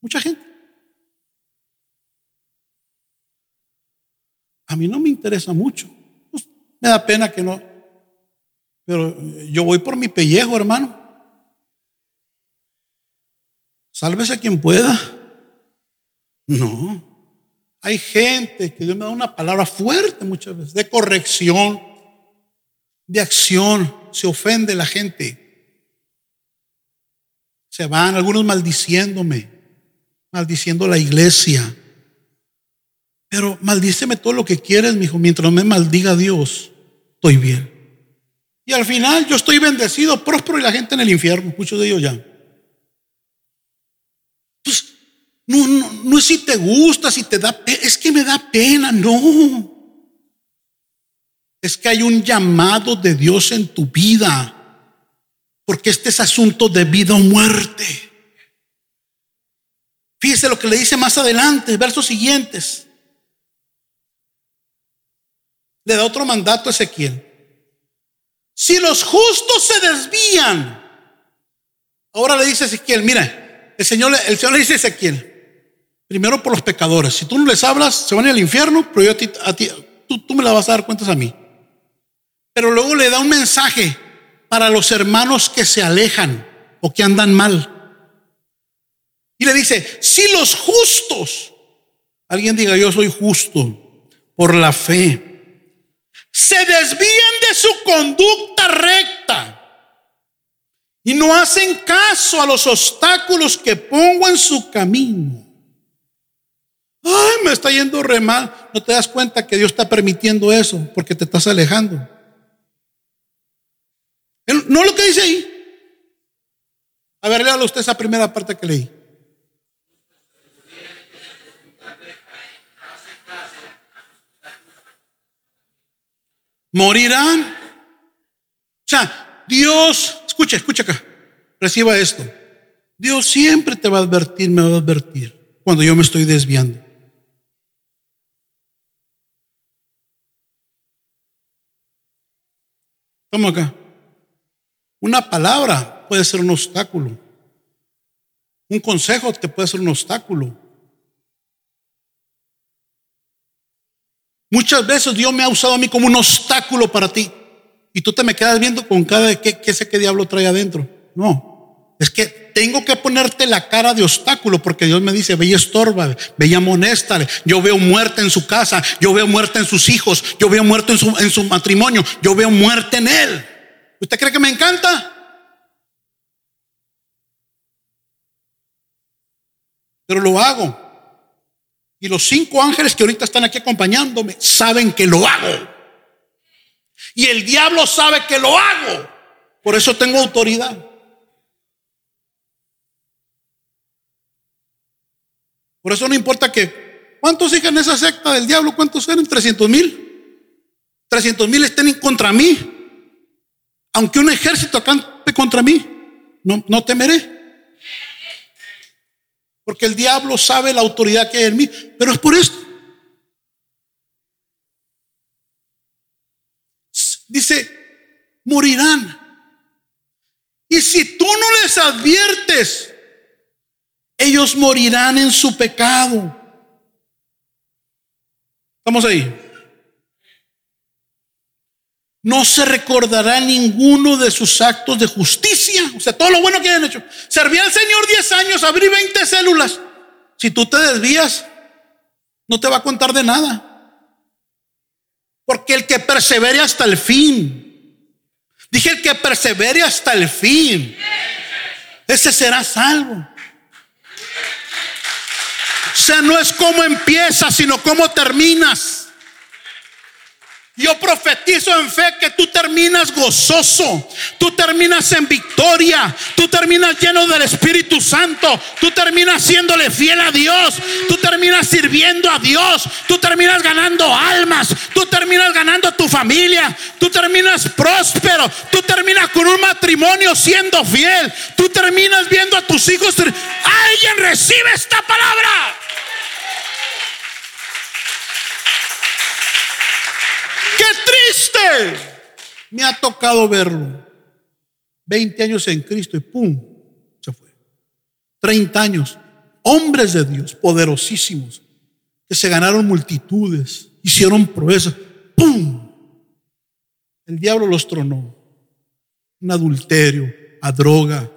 Mucha gente. A mí no me interesa mucho. Pues, me da pena que no. Pero yo voy por mi pellejo, hermano. Sálvese quien pueda. No. hay gente que Dios me da una palabra fuerte muchas veces, de corrección, de acción. Se ofende la gente. Se van algunos maldiciéndome, maldiciendo la iglesia. Pero maldíceme todo lo que quieres, mi hijo. Mientras me maldiga Dios, estoy bien. Y al final yo estoy bendecido, próspero y la gente en el infierno, muchos de ellos ya. Entonces, no, no, no es si te gusta, si te da pena, es que me da pena, no. Es que hay un llamado de Dios en tu vida, porque este es asunto de vida o muerte. Fíjese lo que le dice más adelante, versos siguientes. Le da otro mandato a Ezequiel. Si los justos se desvían, ahora le dice Ezequiel, mira, el Señor, el Señor le dice a Ezequiel, primero por los pecadores, si tú no les hablas, se van al infierno, pero yo a ti, tú, tú me la vas a dar cuentas a mí. Pero luego le da un mensaje para los hermanos que se alejan o que andan mal. Y le dice, si los justos, alguien diga, yo soy justo por la fe, se desvían de su conducta recta y no hacen caso a los obstáculos que pongo en su camino. Ay, me está yendo re mal. No te das cuenta que Dios está permitiendo eso porque te estás alejando. ¿No lo que dice ahí? A ver, léalo usted esa primera parte que leí. Morirán. O sea, Dios, escucha, escucha acá, reciba esto. Dios siempre te va a advertir, me va a advertir cuando yo me estoy desviando. Toma acá. Una palabra puede ser un obstáculo. Un consejo te puede ser un obstáculo. Muchas veces Dios me ha usado a mí como un obstáculo para ti. Y tú te me quedas viendo con cada de qué, qué sé qué diablo trae adentro. No, es que tengo que ponerte la cara de obstáculo porque Dios me dice, ve y estorba, ve y. Yo veo muerte en su casa, yo veo muerte en sus hijos, yo veo muerte en su, en su matrimonio, yo veo muerte en él. ¿Usted cree que me encanta? Pero lo hago y los cinco ángeles que ahorita están aquí acompañándome saben que lo hago. Y el diablo sabe que lo hago. Por eso tengo autoridad. Por eso no importa que, ¿cuántos sigan esa secta del diablo? ¿Cuántos eran? 300 mil. 300 mil estén contra mí. Aunque un ejército acampe contra mí, no, no temeré. Porque el diablo sabe la autoridad que hay en mí. Pero es por esto. Dice, morirán. Y si tú no les adviertes, ellos morirán en su pecado. Estamos ahí. No se recordará ninguno de sus actos de justicia. O sea, todo lo bueno que hayan hecho. Serví al Señor 10 años, abrí 20 células. Si tú te desvías, no te va a contar de nada. Porque el que persevere hasta el fin. Dije el que persevere hasta el fin. Ese será salvo. O sea, no es cómo empiezas, sino cómo terminas. Yo profetizo en fe que tú terminas gozoso, tú terminas en victoria, tú terminas lleno del Espíritu Santo, tú terminas siéndole fiel a Dios, tú terminas sirviendo a Dios, tú terminas ganando almas, tú terminas ganando a tu familia, tú terminas próspero, tú terminas con un matrimonio siendo fiel, tú terminas viendo a tus hijos. Alguien recibe esta palabra. ¡Qué triste! Me ha tocado verlo. 20 años en Cristo y ¡pum! Se fue. 30 años. Hombres de Dios, poderosísimos, que se ganaron multitudes, hicieron proezas. ¡Pum! El diablo los tronó. Un adulterio, a droga,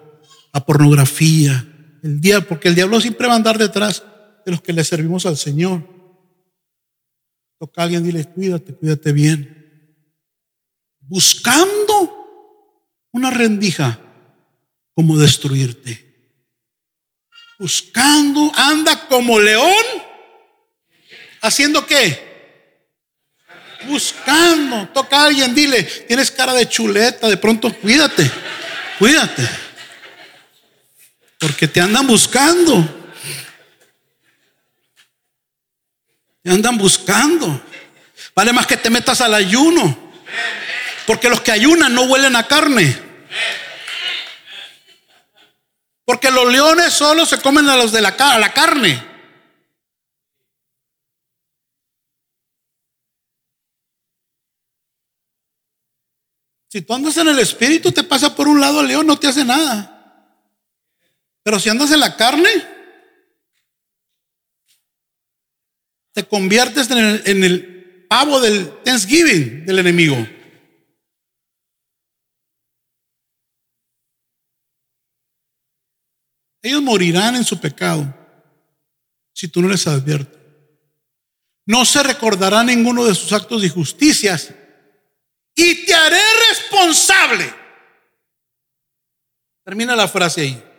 a pornografía. El diablo, porque el diablo siempre va a andar detrás de los que le servimos al Señor. Toca a alguien, dile, cuídate, cuídate bien. Buscando una rendija como destruirte. Buscando, anda como león. ¿Haciendo qué? Buscando. Toca a alguien, dile, tienes cara de chuleta, de pronto cuídate, cuídate. Porque te andan buscando. Te andan buscando. Vale más que te metas al ayuno. Porque los que ayunan no huelen a carne. Porque los leones solo se comen a los de la, la carne. Si tú andas en el espíritu, te pasa por un lado el león, no te hace nada. Pero si andas en la carne, te conviertes en el, en el pavo del Thanksgiving del enemigo. Ellos morirán en su pecado si tú no les adviertes. No se recordará ninguno de sus actos de justicias y te haré responsable. Termina la frase ahí.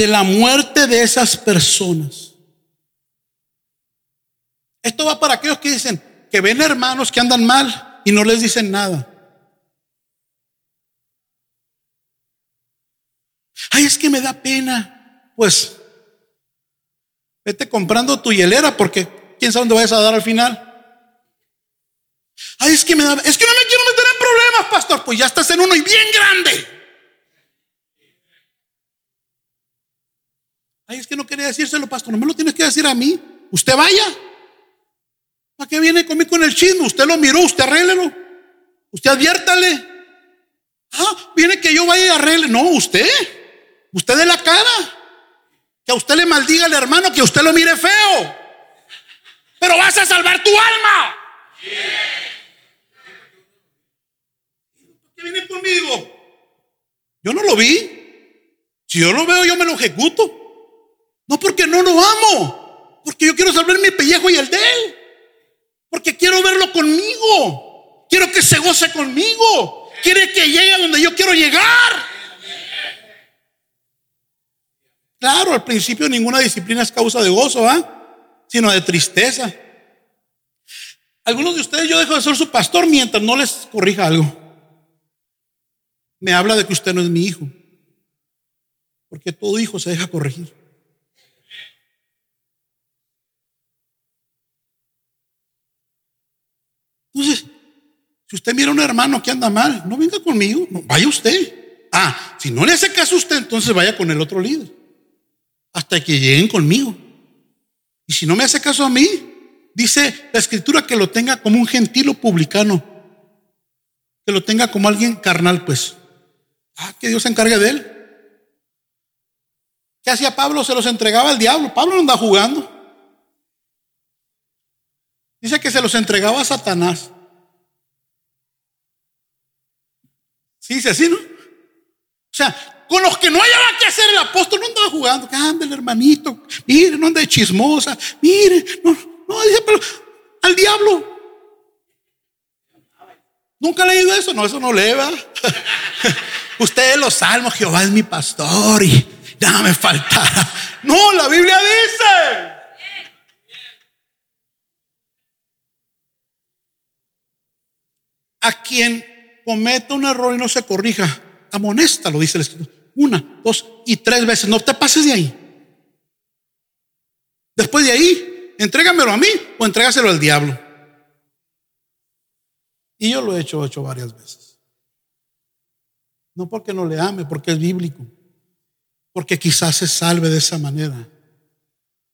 De la muerte de esas personas. Esto va para aquellos que dicen que ven hermanos que andan mal y no les dicen nada. Ay, es que me da pena. Pues vete comprando tu hielera porque quién sabe dónde vayas a dar al final. Ay, es que me da, es que no me quiero meter en problemas, pastor. Pues ya estás en uno y bien grande. Ay, es que no quería decírselo, pastor. No me lo tienes que decir a mí. Usted vaya. ¿Para qué viene conmigo con el chisme? Usted lo miró, usted arréglelo. Usted adviértale. Ah, viene que yo vaya y arregle. No, usted. Usted de la cara. Que a usted le maldiga al hermano, que usted lo mire feo. Pero vas a salvar tu alma. ¿Qué viene conmigo? Yo no lo vi. Si yo lo veo, yo me lo ejecuto. No porque no lo amo. Porque yo quiero salvar mi pellejo y el de él. Porque quiero verlo conmigo. Quiero que se goce conmigo. Quiere que llegue a donde yo quiero llegar. Claro, al principio ninguna disciplina es causa de gozo, ¿ah? Sino de tristeza. Algunos de ustedes yo dejo de ser su pastor mientras no les corrija algo. Me habla de que usted no es mi hijo. Porque todo hijo se deja corregir. Entonces, si usted mira a un hermano que anda mal, no venga conmigo, vaya usted. Ah, si no le hace caso a usted, entonces vaya con el otro líder hasta que lleguen conmigo. Y si no me hace caso a mí, dice la escritura que lo tenga como un gentil publicano, que lo tenga como alguien carnal, pues. Ah, que Dios se encargue de él. ¿Qué hacía Pablo? Se los entregaba al diablo. Pablo no anda jugando. Dice que se los entregaba a Satanás. Sí, dice así, ¿no? O sea, con los que no haya que hacer el apóstol, no andaba jugando, que hermanito, mire, no anda de chismosa, mire, no, no, dice, pero al diablo. ¿Nunca ha leído eso? No, eso no lee, va. Ustedes los salmos, Jehová es mi pastor y nada me faltará. No, la Biblia dice. A quien cometa un error y no se corrija, amonesta, lo dice el Escrito una, dos y tres veces. No te pases de ahí. Después de ahí, entrégamelo a mí o entrégaselo al diablo. Y yo lo he hecho, hecho varias veces. No porque no le ame, porque es bíblico. Porque quizás se salve de esa manera.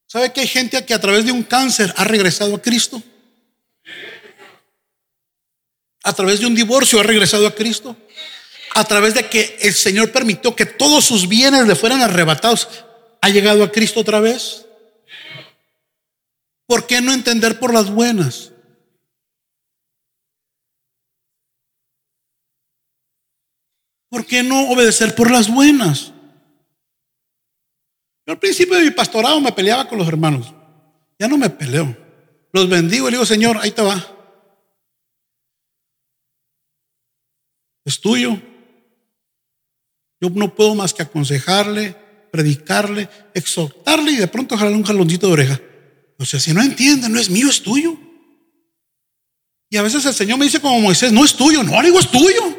¿Sabe que hay gente que a través de un cáncer ha regresado a Cristo? A través de un divorcio ha regresado a Cristo a través de que el Señor permitió que todos sus bienes le fueran arrebatados, ha llegado a Cristo otra vez? ¿Por qué no entender por las buenas? ¿Por qué no obedecer por las buenas? Yo al principio de mi pastorado me peleaba con los hermanos. Ya no me peleo. Los bendigo y le digo, Señor, ahí te va. Es tuyo. Yo no puedo más que aconsejarle, predicarle, exhortarle y de pronto jalarle un jaloncito de oreja. O sea, si no entiende, no es mío, es tuyo. Y a veces el Señor me dice como Moisés, no es tuyo, no, digo, es tuyo.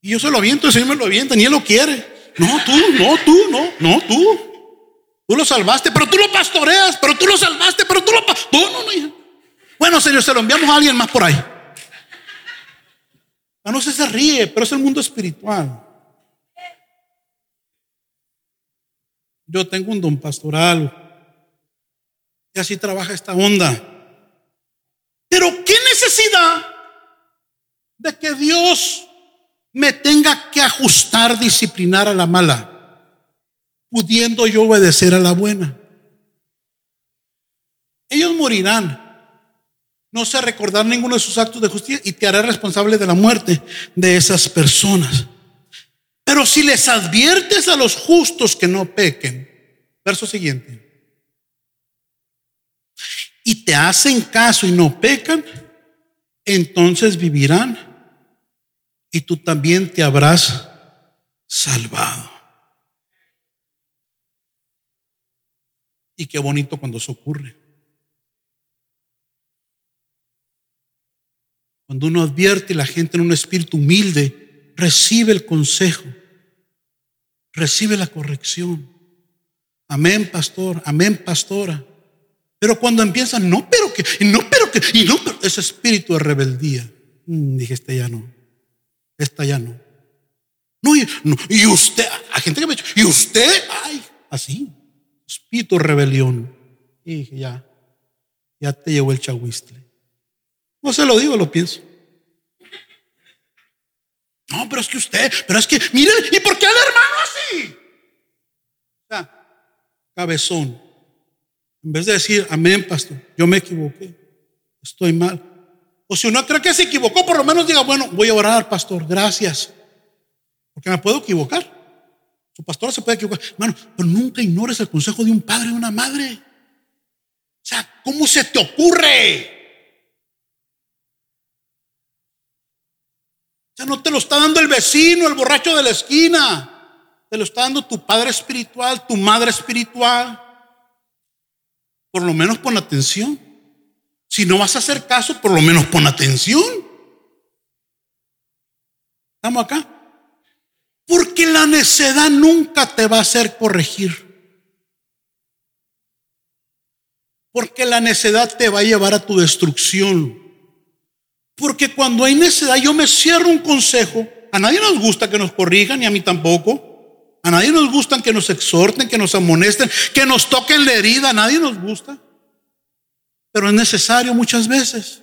Y yo se lo aviento, el Señor me lo avienta, ni Él lo quiere. No, tú, no, tú, no, no, tú. Tú lo salvaste, pero tú lo pastoreas, pero tú lo salvaste, pero tú lo... Tú, no, no. Bueno, Señor, se lo enviamos a alguien más por ahí. Ah, no sé, se ríe, pero es el mundo espiritual. Yo tengo un don pastoral. Y así trabaja esta onda. Pero qué necesidad de que Dios me tenga que ajustar, disciplinar a la mala, pudiendo yo obedecer a la buena. Ellos morirán. No se recordar ninguno de sus actos de justicia y te hará responsable de la muerte de esas personas. Pero si les adviertes a los justos que no pequen, verso siguiente, y te hacen caso y no pecan, entonces vivirán y tú también te habrás salvado. Y qué bonito cuando eso ocurre. Cuando uno advierte y la gente en un espíritu humilde recibe el consejo, recibe la corrección. Amén, pastor, amén, pastora. Pero cuando empiezan, no, pero que, y no, pero que, y no, pero ese espíritu de rebeldía, mm, dije, este ya no, esta ya no. No, y, no, y usted, hay gente que me dicho, y usted, ay, así, espíritu de rebelión. Y dije, ya, ya te llevó el chahuistle. No se lo digo, lo pienso. No, pero es que usted, pero es que, miren, ¿y por qué el hermano así? Sea, cabezón. En vez de decir, amén, pastor, yo me equivoqué, estoy mal. O si uno cree que se equivocó, por lo menos diga, bueno, voy a orar, pastor, gracias. Porque me puedo equivocar. Su pastor se puede equivocar. Hermano, pero nunca ignores el consejo de un padre o una madre. O sea, ¿cómo se te ocurre? Sea, no te lo está dando el vecino, el borracho de la esquina. Te lo está dando tu padre espiritual, tu madre espiritual. Por lo menos pon atención. Si no vas a hacer caso, por lo menos pon atención. ¿Estamos acá? Porque la necedad nunca te va a hacer corregir. Porque la necedad te va a llevar a tu destrucción. Porque cuando hay necedad, yo me cierro un consejo. A nadie nos gusta que nos corrijan, ni a mí tampoco. A nadie nos gusta que nos exhorten, que nos amonesten, que nos toquen la herida. A nadie nos gusta. Pero es necesario muchas veces.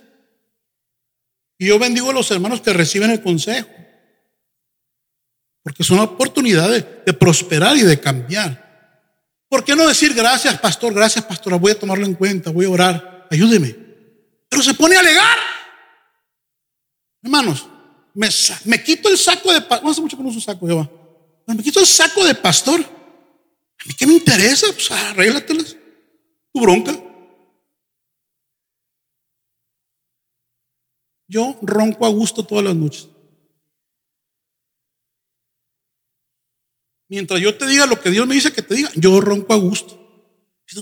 Y yo bendigo a los hermanos que reciben el consejo. Porque es una oportunidad de, de prosperar y de cambiar. ¿Por qué no decir gracias, pastor? Gracias, pastora. Voy a tomarlo en cuenta. Voy a orar. Ayúdeme. Pero se pone a alegar. Hermanos, me, me quito el saco de pastor. No hace mucho que no uso saco, Jehová. Me quito el saco de pastor. ¿A mí qué me interesa? Pues arréglatelas. Tu bronca. Yo ronco a gusto todas las noches. Mientras yo te diga lo que Dios me dice que te diga, yo ronco a gusto.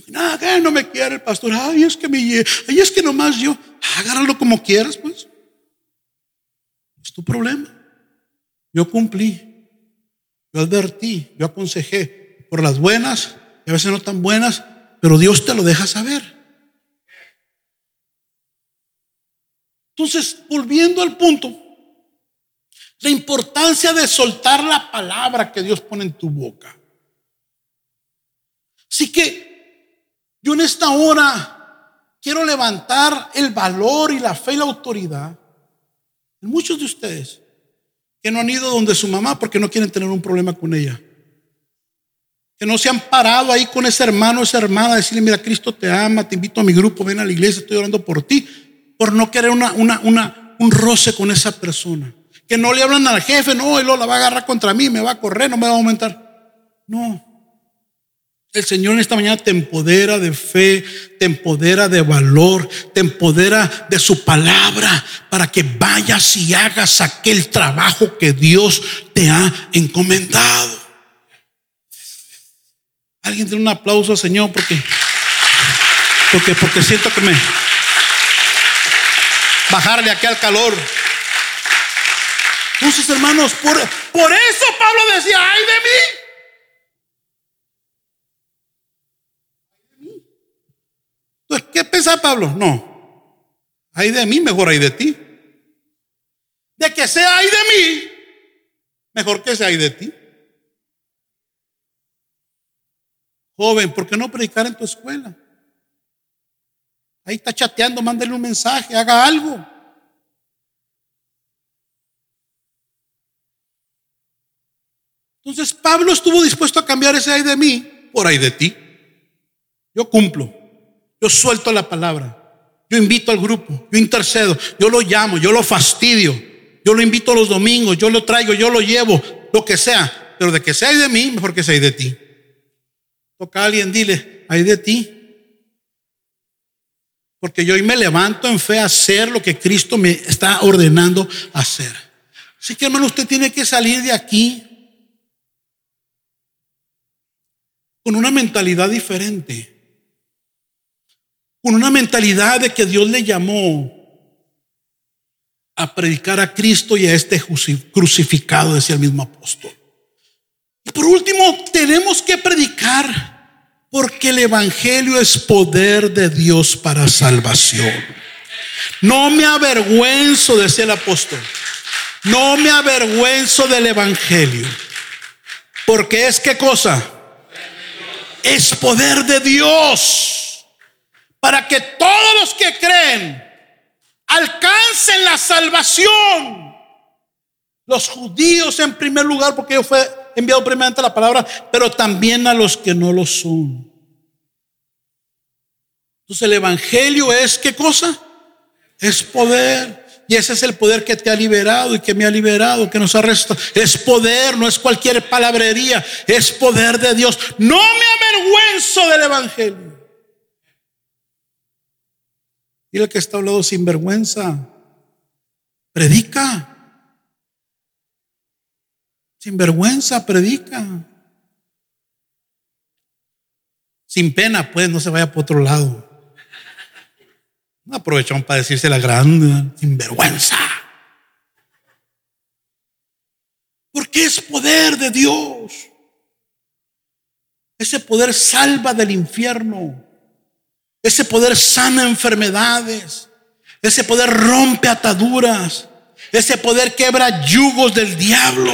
Nada, no me quiere el pastor. Ay, es que me, ay, es que nomás yo. Agárralo como quieras, pues. Es tu problema. Yo cumplí, yo advertí, yo aconsejé por las buenas y a veces no tan buenas, pero Dios te lo deja saber. Entonces, volviendo al punto, la importancia de soltar la palabra que Dios pone en tu boca. Así que yo en esta hora quiero levantar el valor y la fe y la autoridad Muchos de ustedes que no han ido donde su mamá porque no quieren tener un problema con ella. Que no se han parado ahí con ese hermano, esa hermana, decirle, mira, Cristo te ama, te invito a mi grupo, ven a la iglesia, estoy orando por ti, por no querer una, una, una, un roce con esa persona. Que no le hablan al jefe, no, él la va a agarrar contra mí, me va a correr, no me va a aumentar. No. El Señor en esta mañana te empodera de fe, te empodera de valor, te empodera de su palabra para que vayas y hagas aquel trabajo que Dios te ha encomendado. Alguien tiene un aplauso, Señor, porque, porque, porque siento que me bajarle aquí al calor. Entonces, hermanos, por, por eso Pablo decía, ay de mí. Entonces, ¿qué piensa Pablo? No. Hay de mí, mejor hay de ti. De que sea hay de mí, mejor que sea hay de ti. Joven, ¿por qué no predicar en tu escuela? Ahí está chateando, mándale un mensaje, haga algo. Entonces Pablo estuvo dispuesto a cambiar ese ay de mí por ay de ti. Yo cumplo. Yo suelto la palabra. Yo invito al grupo, yo intercedo, yo lo llamo, yo lo fastidio, yo lo invito los domingos, yo lo traigo, yo lo llevo, lo que sea. Pero de que sea de mí, mejor que sea de ti. Toca a alguien, dile, hay de ti. Porque yo hoy me levanto en fe a hacer lo que Cristo me está ordenando hacer. Así que hermano, usted tiene que salir de aquí con una mentalidad diferente con una mentalidad de que Dios le llamó a predicar a Cristo y a este crucificado, decía el mismo apóstol. Y por último, tenemos que predicar porque el Evangelio es poder de Dios para salvación. No me avergüenzo, decía el apóstol, no me avergüenzo del Evangelio, porque es qué cosa? Es poder de Dios para que todos los que creen alcancen la salvación. Los judíos en primer lugar, porque yo fue enviado primeramente la palabra, pero también a los que no lo son. Entonces el Evangelio es qué cosa? Es poder. Y ese es el poder que te ha liberado y que me ha liberado, que nos ha restado. Es poder, no es cualquier palabrería, es poder de Dios. No me avergüenzo del Evangelio. Dile que está hablando sin vergüenza. Predica. Sin vergüenza, predica. Sin pena, pues, no se vaya por otro lado. No aprovechamos para decirse la grande, sin vergüenza. Porque es poder de Dios. Ese poder salva del infierno. Ese poder sana enfermedades. Ese poder rompe ataduras. Ese poder quebra yugos del diablo.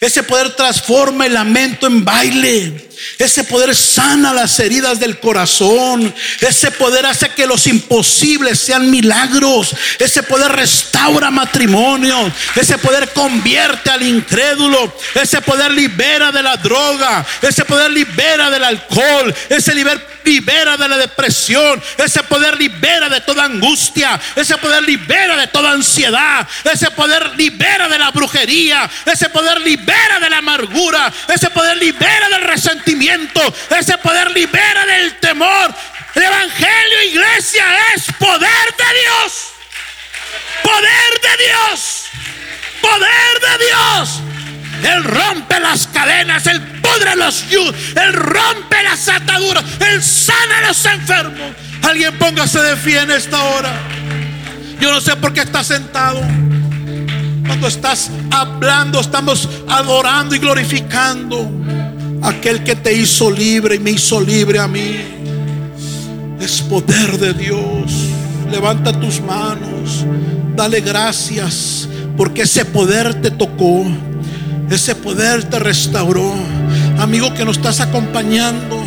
Ese poder transforma el lamento en baile. Ese poder sana las heridas del corazón. Ese poder hace que los imposibles sean milagros. Ese poder restaura matrimonio. Ese poder convierte al incrédulo. Ese poder libera de la droga. Ese poder libera del alcohol. Ese libera de la depresión. Ese poder libera de toda angustia. Ese poder libera de toda ansiedad. Ese poder libera de la brujería. Ese poder libera de la amargura. Ese poder libera del resentimiento ese poder libera del temor. El Evangelio, iglesia, es poder de Dios. Poder de Dios. Poder de Dios. Él rompe las cadenas, Él pudre los yus, Él rompe las ataduras, Él sana a los enfermos. Alguien póngase de pie en esta hora. Yo no sé por qué está sentado. Cuando estás hablando, estamos adorando y glorificando aquel que te hizo libre y me hizo libre a mí. Es poder de Dios. Levanta tus manos, dale gracias, porque ese poder te tocó, ese poder te restauró. Amigo que nos estás acompañando,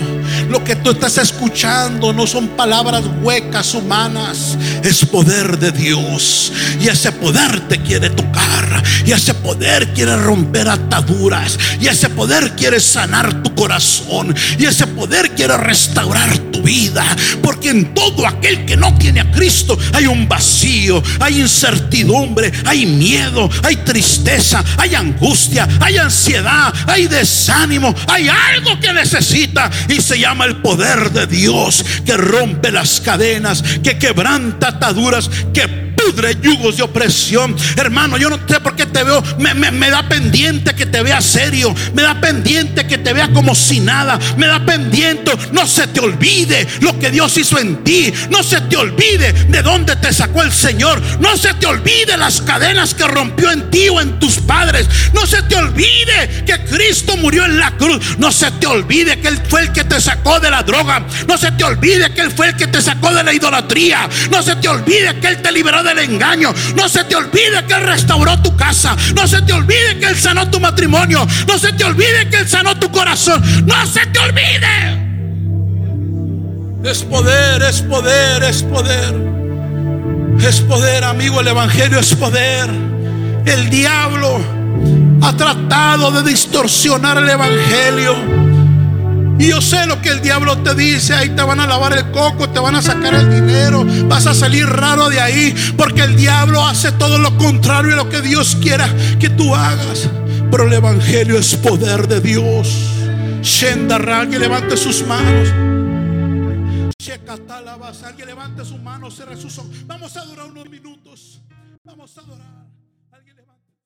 lo que tú estás escuchando no son palabras huecas humanas, es poder de Dios. Y ese poder te quiere tocar. Y ese poder quiere romper ataduras. Y ese poder quiere sanar tu corazón. Y ese poder quiere restaurar tu vida. Porque en todo aquel que no tiene a Cristo hay un vacío, hay incertidumbre, hay miedo, hay tristeza, hay angustia, hay ansiedad, hay desánimo, hay algo que necesita y se llama el poder de Dios que rompe las cadenas, que quebranta ataduras, que pudre yugos de opresión. Hermano, yo no sé por qué te veo, me, da pendiente que te vea serio, me da pendiente que te vea como si nada, me da pendiente, no se te olvide lo que Dios hizo en ti, no se te olvide de dónde te sacó el Señor, no se te olvide las cadenas que rompió en ti o en tus padres, no se te olvide que Cristo murió en la cruz, no se te olvide que Él fue el que te sacó de la droga, no se te olvide que Él fue el que te sacó de la idolatría, no se te olvide que Él te liberó engaño. No se te olvide que Él restauró tu casa. No se te olvide que Él sanó tu matrimonio. No se te olvide que Él sanó tu corazón. No se te olvide. Es poder, es poder, es poder. Es poder, amigo. El Evangelio es poder. El diablo ha tratado de distorsionar el Evangelio. Y yo sé lo que el diablo te dice, ahí te van a lavar el coco, te van a sacar el dinero, vas a salir raro de ahí, porque el diablo hace todo lo contrario a lo que Dios quiera que tú hagas. Pero el Evangelio es poder de Dios. Shenda que levante sus manos. Alguien levante sus manos, cierre sus ojos. Vamos a adorar unos minutos. Vamos a adorar.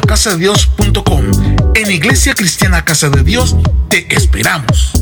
casa Dios.com. En Iglesia Cristiana Casa de Dios te esperamos.